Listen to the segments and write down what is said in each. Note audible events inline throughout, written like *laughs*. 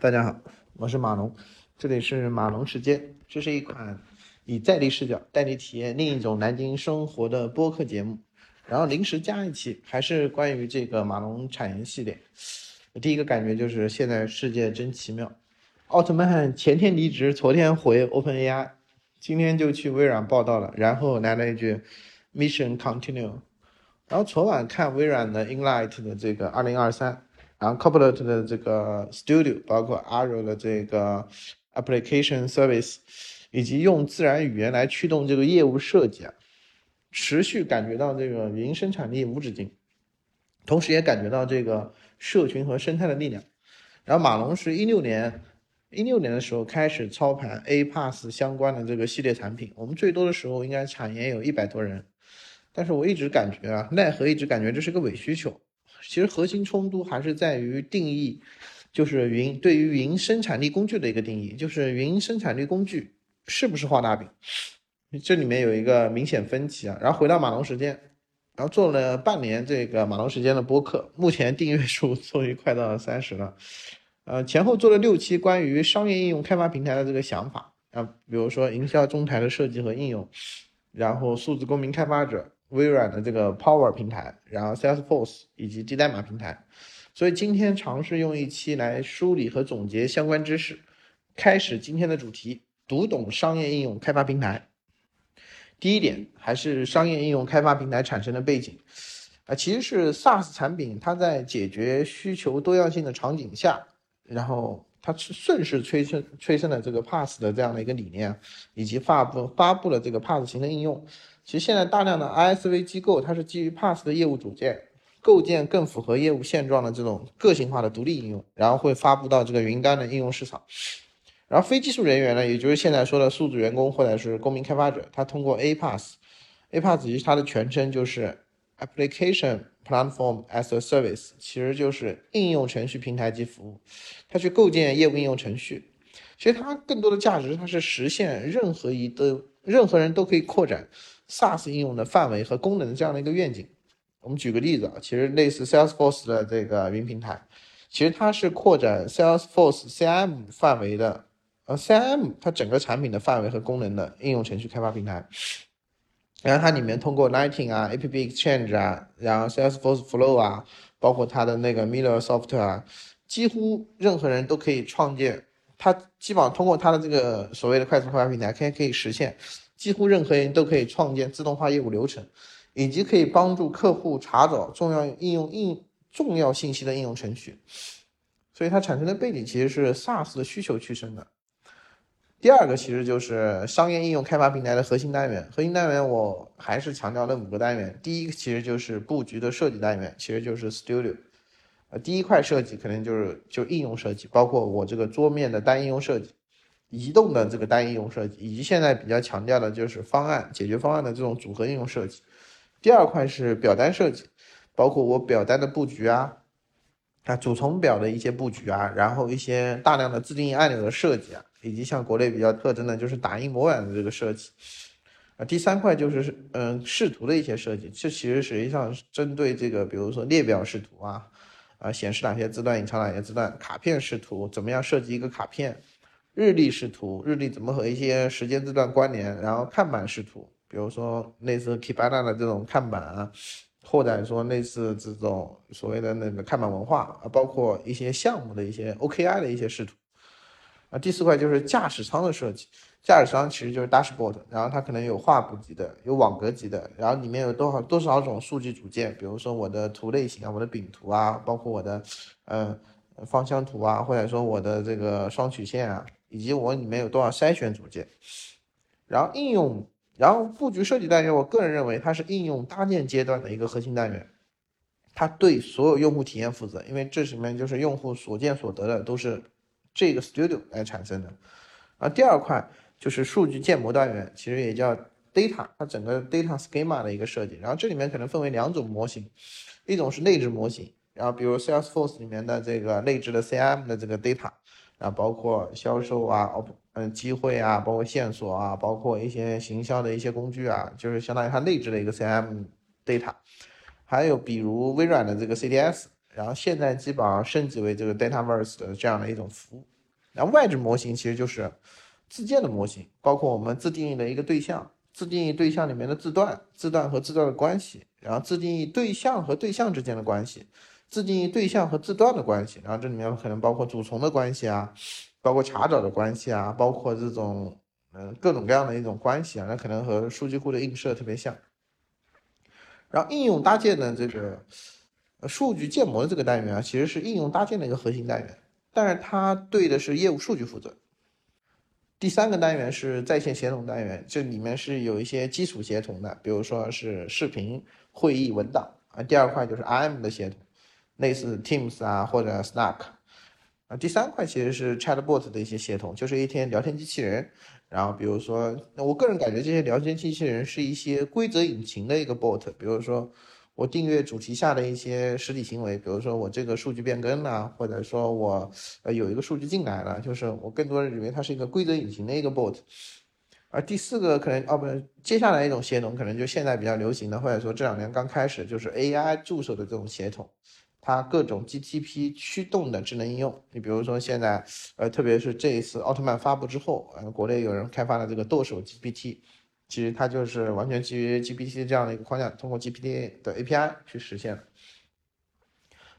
大家好，我是马龙，这里是马龙时间。这是一款以在地视角带你体验另一种南京生活的播客节目。然后临时加一期，还是关于这个马龙产业系列。第一个感觉就是现在世界真奇妙。奥特曼前天离职，昨天回 OpenAI，今天就去微软报道了，然后来了一句 Mission Continue。然后昨晚看微软的 Inlight 的这个二零二三。然后 Copilot 的这个 Studio，包括 Azure 的这个 Application Service，以及用自然语言来驱动这个业务设计啊，持续感觉到这个云生产力无止境，同时也感觉到这个社群和生态的力量。然后马龙是一六年一六年的时候开始操盘 A Pass 相关的这个系列产品，我们最多的时候应该产研有一百多人，但是我一直感觉啊，奈何一直感觉这是个伪需求。其实核心冲突还是在于定义，就是云对于云生产力工具的一个定义，就是云生产力工具是不是画大饼，这里面有一个明显分歧啊。然后回到马龙时间，然后做了半年这个马龙时间的播客，目前订阅数 *laughs* 终于快到三十了，呃，前后做了六期关于商业应用开发平台的这个想法啊，比如说营销中台的设计和应用，然后数字公民开发者。微软的这个 Power 平台，然后 Salesforce 以及低代码平台，所以今天尝试用一期来梳理和总结相关知识，开始今天的主题：读懂商业应用开发平台。第一点还是商业应用开发平台产生的背景啊，其实是 SaaS 产品它在解决需求多样性的场景下，然后它是顺势催生催生了这个 PaaS 的这样的一个理念，以及发布发布了这个 PaaS 型的应用。其实现在大量的 ISV 机构，它是基于 PaaS 的业务组件，构建更符合业务现状的这种个性化的独立应用，然后会发布到这个云端的应用市场。然后非技术人员呢，也就是现在说的数字员工或者是公民开发者，他通过 APaaS，APaaS 其实它的全称就是 Application Platform as a Service，其实就是应用程序平台及服务，它去构建业务应用程序。其实它更多的价值，它是实现任何一的任何人都可以扩展。SaaS 应用的范围和功能的这样的一个愿景，我们举个例子啊，其实类似 Salesforce 的这个云平台，其实它是扩展 Salesforce CM 范围的，呃，CM 它整个产品的范围和功能的应用程序开发平台。然后它里面通过 Lightning 啊、App Exchange 啊，然后 Salesforce Flow 啊，包括它的那个 Miller Software 啊，几乎任何人都可以创建，它基本上通过它的这个所谓的快速开发平台，可以可以实现。几乎任何人都可以创建自动化业务流程，以及可以帮助客户查找重要应用应重要信息的应用程序。所以它产生的背景其实是 SaaS 的需求驱生的。第二个其实就是商业应用开发平台的核心单元。核心单元我还是强调那五个单元。第一个其实就是布局的设计单元，其实就是 Studio。呃，第一块设计可能就是就应用设计，包括我这个桌面的单应用设计。移动的这个单应用设计，以及现在比较强调的就是方案解决方案的这种组合应用设计。第二块是表单设计，包括我表单的布局啊，啊主从表的一些布局啊，然后一些大量的自定义按钮的设计啊，以及像国内比较特征的就是打印模板的这个设计。啊，第三块就是嗯视图的一些设计，这其实实际上是针对这个，比如说列表视图啊，啊显示哪些字段，隐藏哪些字段，卡片视图，怎么样设计一个卡片。日历视图，日历怎么和一些时间字段关联？然后看板视图，比如说类似 Kibana 的这种看板啊，或者说类似这种所谓的那个看板文化啊，包括一些项目的一些 OKI 的一些视图。啊，第四块就是驾驶舱的设计，驾驶舱其实就是 dashboard，然后它可能有画布级的，有网格级的，然后里面有多少多少种数据组件，比如说我的图类型啊，我的饼图啊，包括我的呃方向图啊，或者说我的这个双曲线啊。以及我里面有多少筛选组件，然后应用，然后布局设计单元，我个人认为它是应用搭建阶段的一个核心单元，它对所有用户体验负责，因为这里面就是用户所见所得的都是这个 Studio 来产生的。啊，第二块就是数据建模单元，其实也叫 Data，它整个 Data Schema 的一个设计。然后这里面可能分为两种模型，一种是内置模型，然后比如 Salesforce 里面的这个内置的 CM 的这个 Data。啊，包括销售啊，哦不，嗯，机会啊，包括线索啊，包括一些行销的一些工具啊，就是相当于它内置的一个 CM data。还有比如微软的这个 CDS，然后现在基本上升级为这个 Dataverse 的这样的一种服务。然后外置模型其实就是自建的模型，包括我们自定义的一个对象，自定义对象里面的字段，字段和字段的关系，然后自定义对象和对象之间的关系，自定义对象和字段的关系，然后这里面可能包括主从的关系啊，包括查找的关系啊，包括这种嗯各种各样的一种关系啊，那可能和数据库的映射特别像。然后应用搭建的这个数据建模的这个单元啊，其实是应用搭建的一个核心单元。但是它对的是业务数据负责。第三个单元是在线协同单元，这里面是有一些基础协同的，比如说是视频会议文档啊。第二块就是 IM 的协同，类似 Teams 啊或者 Slack 啊。第三块其实是 Chatbot 的一些协同，就是一天聊天机器人。然后比如说，我个人感觉这些聊天机器人是一些规则引擎的一个 bot，比如说。我订阅主题下的一些实体行为，比如说我这个数据变更了，或者说我呃有一个数据进来了，就是我更多的认为它是一个规则引擎的一个 bot。而第四个可能哦不，接下来一种协同可能就现在比较流行的，或者说这两年刚开始就是 AI 助手的这种协同，它各种 GTP 驱动的智能应用。你比如说现在呃特别是这一次奥特曼发布之后，呃国内有人开发了这个剁手 GPT。其实它就是完全基于 GPT 这样的一个框架，通过 GPT 的 API 去实现的。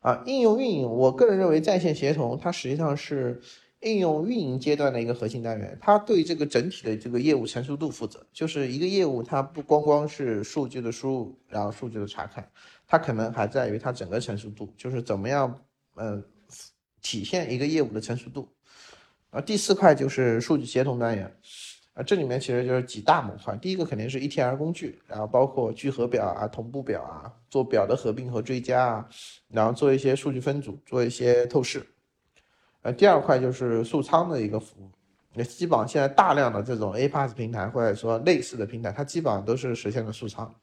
啊，应用运营，我个人认为在线协同它实际上是应用运营阶段的一个核心单元，它对这个整体的这个业务成熟度负责。就是一个业务，它不光光是数据的输入，然后数据的查看，它可能还在于它整个成熟度，就是怎么样，嗯，体现一个业务的成熟度。啊，第四块就是数据协同单元。啊，这里面其实就是几大模块。第一个肯定是 ETL 工具，然后包括聚合表啊、同步表啊，做表的合并和追加啊，然后做一些数据分组，做一些透视。呃，第二块就是数仓的一个服务。那基本上现在大量的这种 APaaS 平台或者说类似的平台，它基本上都是实现了数仓。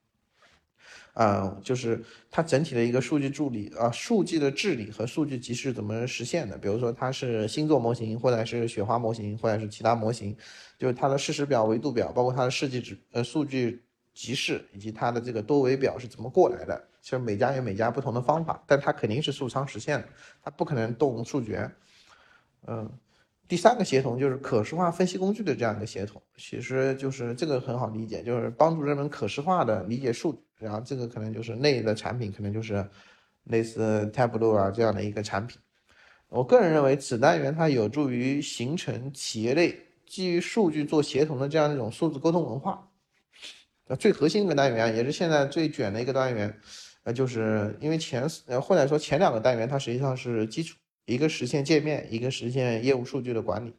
啊，就是它整体的一个数据助理啊，数据的治理和数据集市怎么实现的？比如说它是星座模型，或者是雪花模型，或者是其他模型，就是它的事实表、维度表，包括它的设计指呃数据集市以及它的这个多维表是怎么过来的？其实每家有每家不同的方法，但它肯定是数仓实现的，它不可能动数据。嗯。第三个协同就是可视化分析工具的这样一个协同，其实就是这个很好理解，就是帮助人们可视化的理解数据。然后这个可能就是内的产品，可能就是类似 Tableau 啊这样的一个产品。我个人认为，此单元它有助于形成企业内基于数据做协同的这样一种数字沟通文化。最核心一个单元，也是现在最卷的一个单元，呃，就是因为前呃或者说前两个单元它实际上是基础。一个实现界面，一个实现业务数据的管理。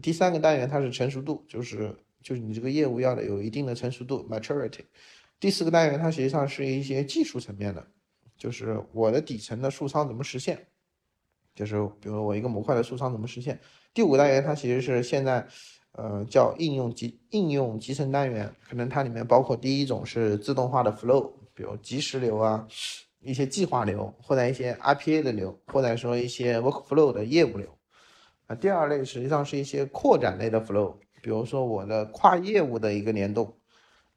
第三个单元它是成熟度，就是就是你这个业务要的有一定的成熟度 （maturity）。第四个单元它实际上是一些技术层面的，就是我的底层的数仓怎么实现，就是比如我一个模块的数仓怎么实现。第五单元它其实是现在呃叫应用集应用集成单元，可能它里面包括第一种是自动化的 flow，比如即时流啊。一些计划流，或者一些 RPA 的流，或者说一些 workflow 的业务流，啊，第二类实际上是一些扩展类的 flow，比如说我的跨业务的一个联动，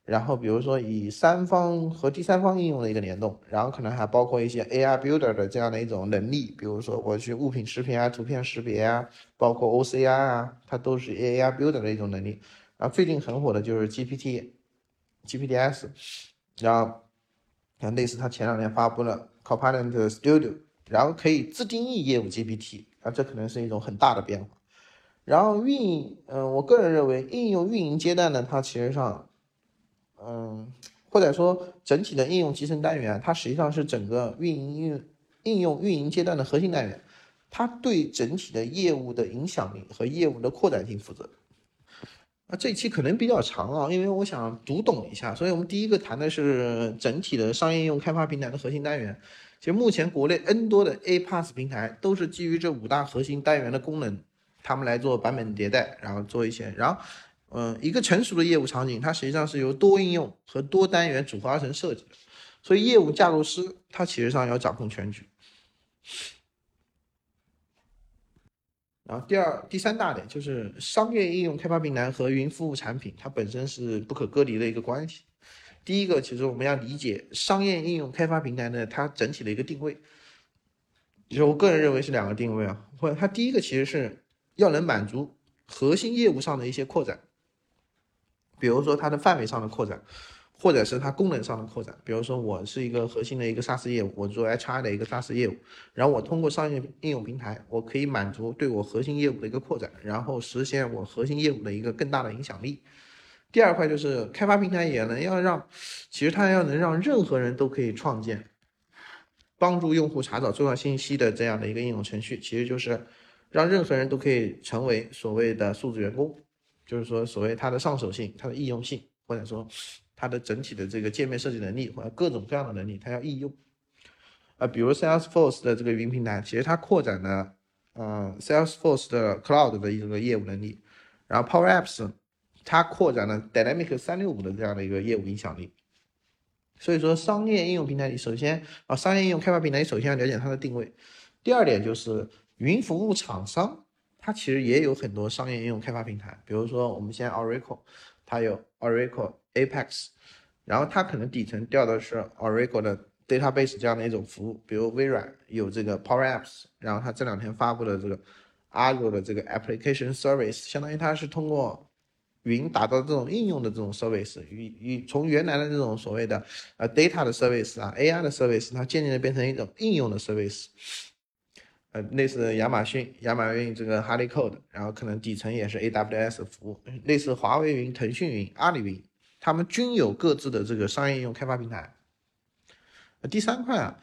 然后比如说以三方和第三方应用的一个联动，然后可能还包括一些 AI builder 的这样的一种能力，比如说我去物品识别啊、图片识别啊，包括 OCR 啊，它都是 AI builder 的一种能力。然后最近很火的就是 GPT，GPTs，然后。像类似，他前两年发布了 Copilot Studio，然后可以自定义业务 GPT，啊，这可能是一种很大的变化。然后运营，嗯，我个人认为应用运营阶段呢，它其实上，嗯，或者说整体的应用集成单元，它实际上是整个运营应应用运营阶段的核心单元，它对整体的业务的影响力和业务的扩展性负责。那这一期可能比较长啊，因为我想读懂一下，所以我们第一个谈的是整体的商业应用开发平台的核心单元。其实目前国内 N 多的 APaaS 平台都是基于这五大核心单元的功能，他们来做版本迭代，然后做一些，然后，嗯，一个成熟的业务场景，它实际上是由多应用和多单元组合而成设计的，所以业务架构师他其实上要掌控全局。然后第二、第三大点就是商业应用开发平台和云服务产品，它本身是不可割离的一个关系。第一个，其实我们要理解商业应用开发平台呢，它整体的一个定位。其实我个人认为是两个定位啊，或者它第一个其实是要能满足核心业务上的一些扩展，比如说它的范围上的扩展。或者是它功能上的扩展，比如说我是一个核心的一个 SaaS 业务，我做 HR 的一个 SaaS 业务，然后我通过商业应用平台，我可以满足对我核心业务的一个扩展，然后实现我核心业务的一个更大的影响力。第二块就是开发平台也能要让，其实它要能让任何人都可以创建，帮助用户查找重要信息的这样的一个应用程序，其实就是让任何人都可以成为所谓的数字员工，就是说所谓它的上手性、它的易用性，或者说。它的整体的这个界面设计能力或者各种各样的能力，它要易用。啊，比如 Salesforce 的这个云平台，其实它扩展了，呃，Salesforce 的 Cloud 的一个业务能力。然后 Power Apps，它扩展了 Dynamic 三六五的这样的一个业务影响力。所以说，商业应用平台，你首先啊，商业应用开发平台，你首先要了解它的定位。第二点就是云服务厂商，它其实也有很多商业应用开发平台，比如说我们现在 Oracle，它有 Oracle Apex。然后它可能底层调的是 Oracle 的 database 这样的一种服务，比如微软有这个 Power Apps，然后它这两天发布的这个 Argo 的这个 Application Service，相当于它是通过云打造这种应用的这种 service，与与从原来的这种所谓的呃 data 的 service 啊 AI 的 service，它渐渐的变成一种应用的 service，呃类似亚马逊亚马逊这个 HoneyCode，然后可能底层也是 AWS 服务，类似华为云、腾讯云、阿里云。他们均有各自的这个商业应用开发平台。第三块啊，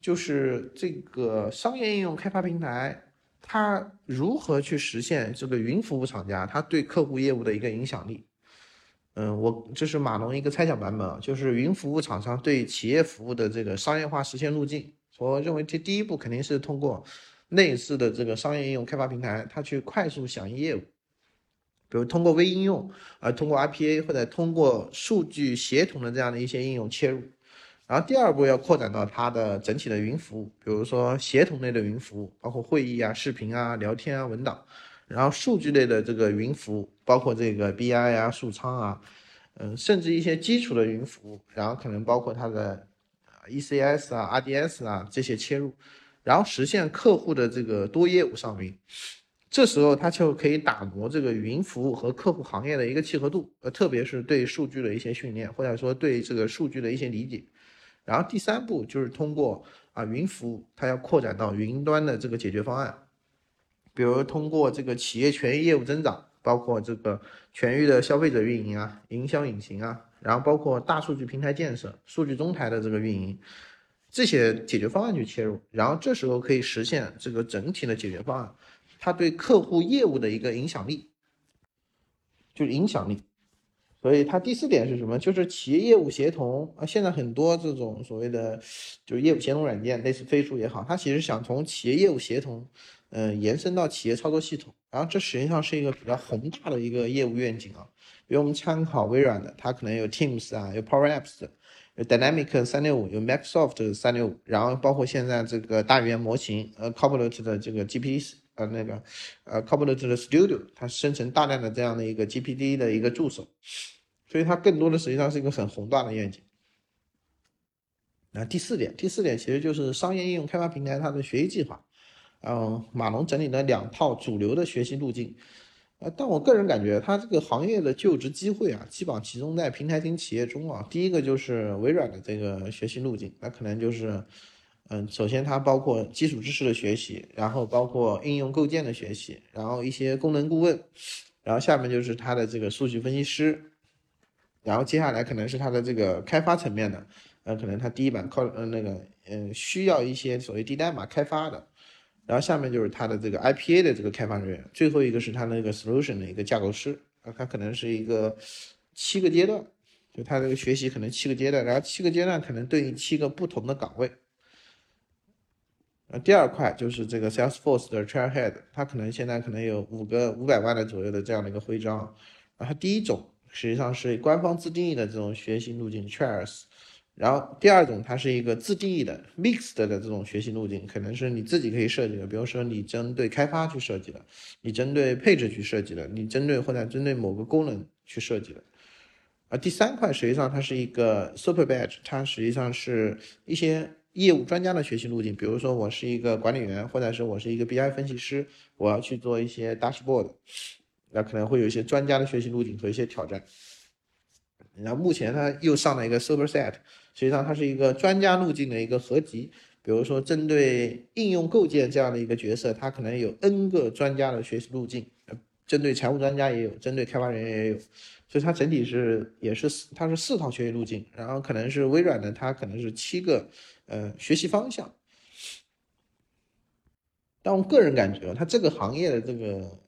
就是这个商业应用开发平台，它如何去实现这个云服务厂家它对客户业务的一个影响力？嗯，我这是马龙一个猜想版本啊，就是云服务厂商对企业服务的这个商业化实现路径。我认为这第一步肯定是通过类似的这个商业应用开发平台，它去快速响应业务。比如通过微应用，啊，通过 RPA 或者通过数据协同的这样的一些应用切入，然后第二步要扩展到它的整体的云服务，比如说协同类的云服务，包括会议啊、视频啊、聊天啊、文档，然后数据类的这个云服务，包括这个 BI 啊、数仓啊，嗯，甚至一些基础的云服务，然后可能包括它的 ECS 啊、RDS 啊这些切入，然后实现客户的这个多业务上云。这时候，它就可以打磨这个云服务和客户行业的一个契合度，呃，特别是对数据的一些训练，或者说对这个数据的一些理解。然后第三步就是通过啊云服务，它要扩展到云端的这个解决方案，比如通过这个企业全域业务增长，包括这个全域的消费者运营啊、营销引擎啊，然后包括大数据平台建设、数据中台的这个运营，这些解决方案去切入，然后这时候可以实现这个整体的解决方案。它对客户业务的一个影响力，就是影响力。所以它第四点是什么？就是企业业务协同啊。现在很多这种所谓的就是业务协同软件，类似飞书也好，它其实想从企业业务协同，嗯，延伸到企业操作系统。然后这实际上是一个比较宏大的一个业务愿景啊。比如我们参考微软的，它可能有 Teams 啊，有 Power Apps，有 Dynamic 三六五，有 Microsoft 三六五，然后包括现在这个大语言模型，呃，Copilot 的这个 GPT。呃，那个，呃，Copilot 的 Studio，它生成大量的这样的一个 GPT 的一个助手，所以它更多的实际上是一个很宏大的愿景。那第四点，第四点其实就是商业应用开发平台它的学习计划。嗯，马龙整理了两套主流的学习路径。呃，但我个人感觉，它这个行业的就职机会啊，基本上集中在平台型企业中啊。第一个就是微软的这个学习路径，那可能就是。嗯，首先它包括基础知识的学习，然后包括应用构建的学习，然后一些功能顾问，然后下面就是它的这个数据分析师，然后接下来可能是它的这个开发层面的，呃，可能它第一版靠呃那个嗯需要一些所谓低代码开发的，然后下面就是它的这个 IPA 的这个开发人员，最后一个是它那个 solution 的一个架构师，啊，它可能是一个七个阶段，就它这个学习可能七个阶段，然后七个阶段可能对应七个不同的岗位。呃，第二块就是这个 Salesforce 的 Trailhead，它可能现在可能有五个五百万的左右的这样的一个徽章。然后第一种实际上是官方自定义的这种学习路径 Trails，然后第二种它是一个自定义的 Mixed 的这种学习路径，可能是你自己可以设计的，比如说你针对开发去设计的，你针对配置去设计的，你针对或者针对某个功能去设计的。而第三块实际上它是一个 Super Badge，它实际上是一些。业务专家的学习路径，比如说我是一个管理员，或者是我是一个 BI 分析师，我要去做一些 dashboard，那可能会有一些专家的学习路径和一些挑战。然后目前它又上了一个 Superset，实际上它是一个专家路径的一个合集。比如说针对应用构建这样的一个角色，它可能有 N 个专家的学习路径。针对财务专家也有，针对开发人员也有，所以它整体是也是它是四套学习路径，然后可能是微软的，它可能是七个呃学习方向。但我个人感觉，它这个行业的这个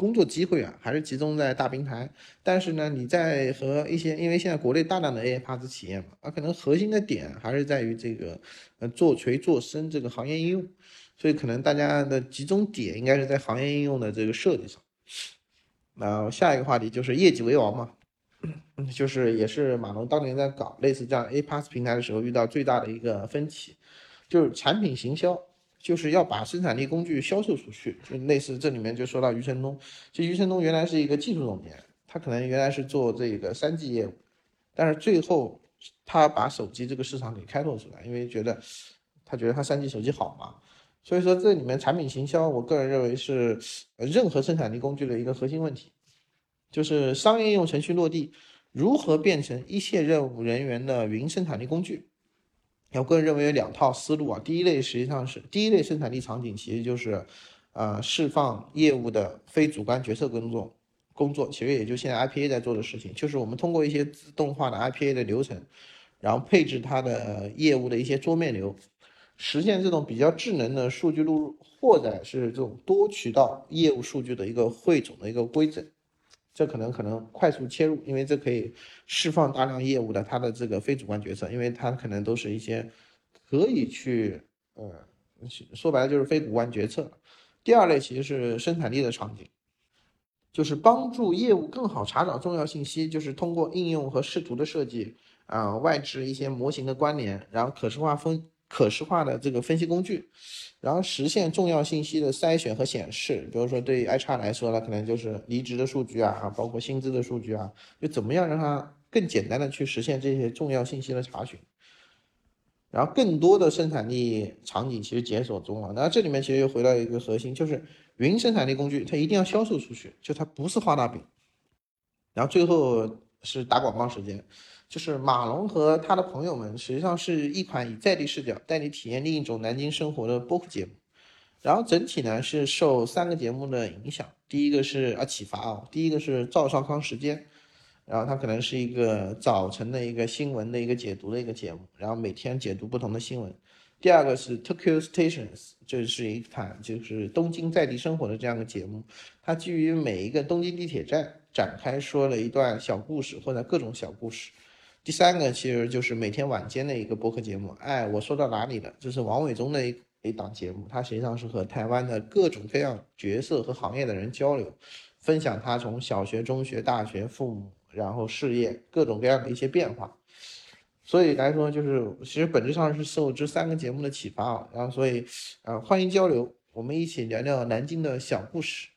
工作机会啊，还是集中在大平台。但是呢，你在和一些，因为现在国内大量的 AI PaaS 企业嘛，啊，可能核心的点还是在于这个呃做垂做深这个行业应用，所以可能大家的集中点应该是在行业应用的这个设计上。然后下一个话题就是业绩为王嘛，*clears throat* 就是也是马龙当年在搞类似这样 A Pass 平台的时候遇到最大的一个分歧，就是产品行销，就是要把生产力工具销售出去。就类似这里面就说到余承东，其实余承东原来是一个技术总监，他可能原来是做这个三 G 业务，但是最后他把手机这个市场给开拓出来，因为觉得他觉得他三 G 手机好嘛。所以说，这里面产品行销，我个人认为是任何生产力工具的一个核心问题，就是商业应用程序落地如何变成一线任务人员的云生产力工具。我个人认为有两套思路啊。第一类实际上是第一类生产力场景，其实就是呃释放业务的非主观决策工作，工作其实也就现在 IPA 在做的事情，就是我们通过一些自动化的 IPA 的流程，然后配置它的业务的一些桌面流。实现这种比较智能的数据录入，或者是这种多渠道业务数据的一个汇总的一个规整，这可能可能快速切入，因为这可以释放大量业务的它的这个非主观决策，因为它可能都是一些可以去呃说白了就是非主观决策。第二类其实是生产力的场景，就是帮助业务更好查找重要信息，就是通过应用和视图的设计啊，外置一些模型的关联，然后可视化分。可视化的这个分析工具，然后实现重要信息的筛选和显示。比如说，对于 HR 来说呢，可能就是离职的数据啊，包括薪资的数据啊，就怎么样让它更简单的去实现这些重要信息的查询。然后，更多的生产力场景其实解锁中了。那这里面其实又回到一个核心，就是云生产力工具它一定要销售出去，就它不是画大饼。然后最后是打广告时间。就是马龙和他的朋友们，实际上是一款以在地视角带你体验另一种南京生活的播客节目。然后整体呢是受三个节目的影响，第一个是啊启发啊，第一个是赵少康时间，然后它可能是一个早晨的一个新闻的一个解读的一个节目，然后每天解读不同的新闻。第二个是 Tokyo Stations，这是一款就是东京在地生活的这样的节目，它基于每一个东京地铁站展开说了一段小故事或者各种小故事。第三个其实就是每天晚间的一个播客节目，哎，我说到哪里了？这是王伟忠的一一档节目，他实际上是和台湾的各种各样角色和行业的人交流，分享他从小学、中学、大学、父母，然后事业各种各样的一些变化。所以来说，就是其实本质上是受这三个节目的启发啊，然后所以，呃，欢迎交流，我们一起聊聊南京的小故事。